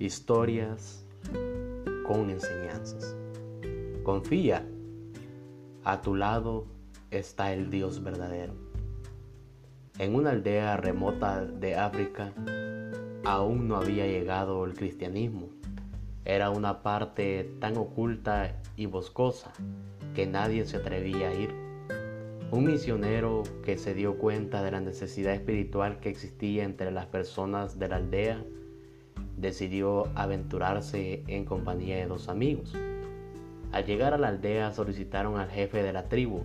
historias con enseñanzas. Confía, a tu lado está el Dios verdadero. En una aldea remota de África aún no había llegado el cristianismo. Era una parte tan oculta y boscosa que nadie se atrevía a ir. Un misionero que se dio cuenta de la necesidad espiritual que existía entre las personas de la aldea decidió aventurarse en compañía de dos amigos. Al llegar a la aldea solicitaron al jefe de la tribu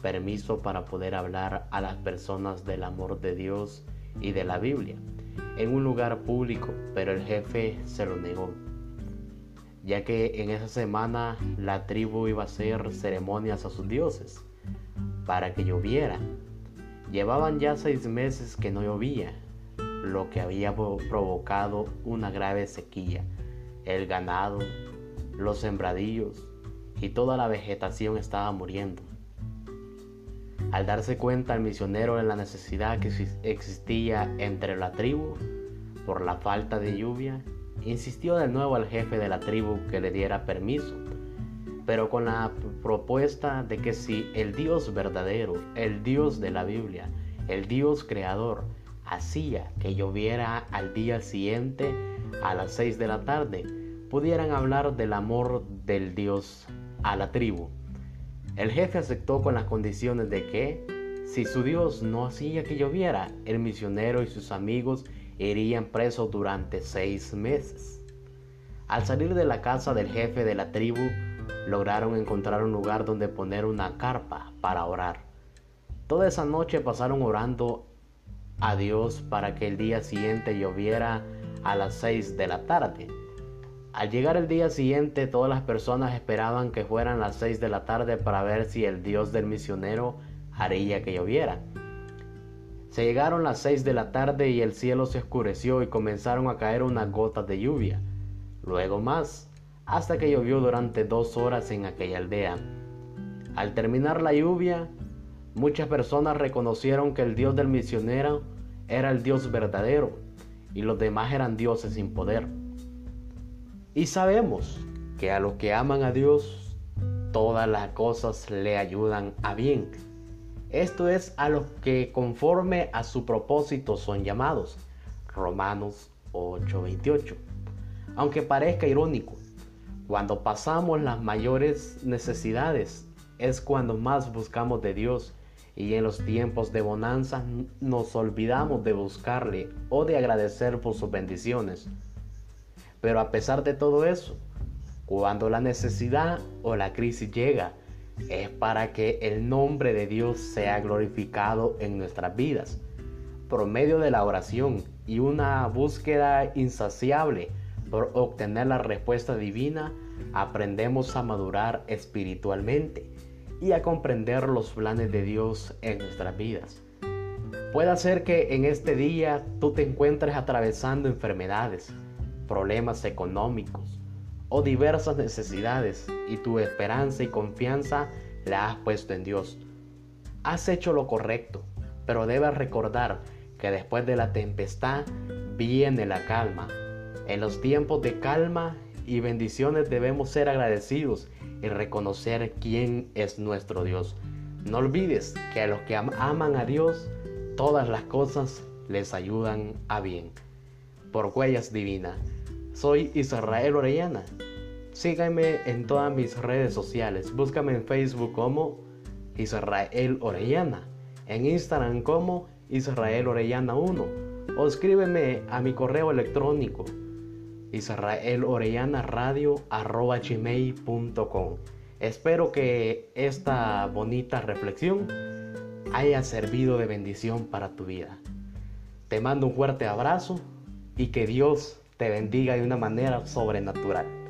permiso para poder hablar a las personas del amor de Dios y de la Biblia en un lugar público, pero el jefe se lo negó, ya que en esa semana la tribu iba a hacer ceremonias a sus dioses para que lloviera. Llevaban ya seis meses que no llovía, lo que había provocado una grave sequía. El ganado, los sembradillos y toda la vegetación estaba muriendo. Al darse cuenta el misionero de la necesidad que existía entre la tribu por la falta de lluvia, insistió de nuevo al jefe de la tribu que le diera permiso, pero con la propuesta de que si el Dios verdadero, el Dios de la Biblia, el Dios creador, hacía que lloviera al día siguiente a las seis de la tarde, pudieran hablar del amor del Dios a la tribu. El jefe aceptó con las condiciones de que, si su Dios no hacía que lloviera, el misionero y sus amigos irían presos durante seis meses. Al salir de la casa del jefe de la tribu, lograron encontrar un lugar donde poner una carpa para orar. Toda esa noche pasaron orando a Dios para que el día siguiente lloviera a las seis de la tarde. Al llegar el día siguiente, todas las personas esperaban que fueran las 6 de la tarde para ver si el Dios del misionero haría que lloviera. Se llegaron las 6 de la tarde y el cielo se oscureció y comenzaron a caer unas gotas de lluvia. Luego más, hasta que llovió durante dos horas en aquella aldea. Al terminar la lluvia, muchas personas reconocieron que el Dios del misionero era el Dios verdadero y los demás eran dioses sin poder. Y sabemos que a los que aman a Dios, todas las cosas le ayudan a bien. Esto es a los que conforme a su propósito son llamados. Romanos 8:28. Aunque parezca irónico, cuando pasamos las mayores necesidades es cuando más buscamos de Dios y en los tiempos de bonanza nos olvidamos de buscarle o de agradecer por sus bendiciones. Pero a pesar de todo eso, cuando la necesidad o la crisis llega, es para que el nombre de Dios sea glorificado en nuestras vidas. Por medio de la oración y una búsqueda insaciable por obtener la respuesta divina, aprendemos a madurar espiritualmente y a comprender los planes de Dios en nuestras vidas. Puede ser que en este día tú te encuentres atravesando enfermedades, problemas económicos o diversas necesidades y tu esperanza y confianza la has puesto en Dios. Has hecho lo correcto, pero debes recordar que después de la tempestad viene la calma. En los tiempos de calma y bendiciones debemos ser agradecidos y reconocer quién es nuestro Dios. No olvides que a los que aman a Dios, todas las cosas les ayudan a bien. Por huellas divinas. Soy Israel Orellana. Síganme en todas mis redes sociales. Búscame en Facebook como Israel Orellana. En Instagram como Israel Orellana 1. O escríbeme a mi correo electrónico israelorellanaradio.com. Espero que esta bonita reflexión haya servido de bendición para tu vida. Te mando un fuerte abrazo y que Dios te bendiga de una manera sobrenatural.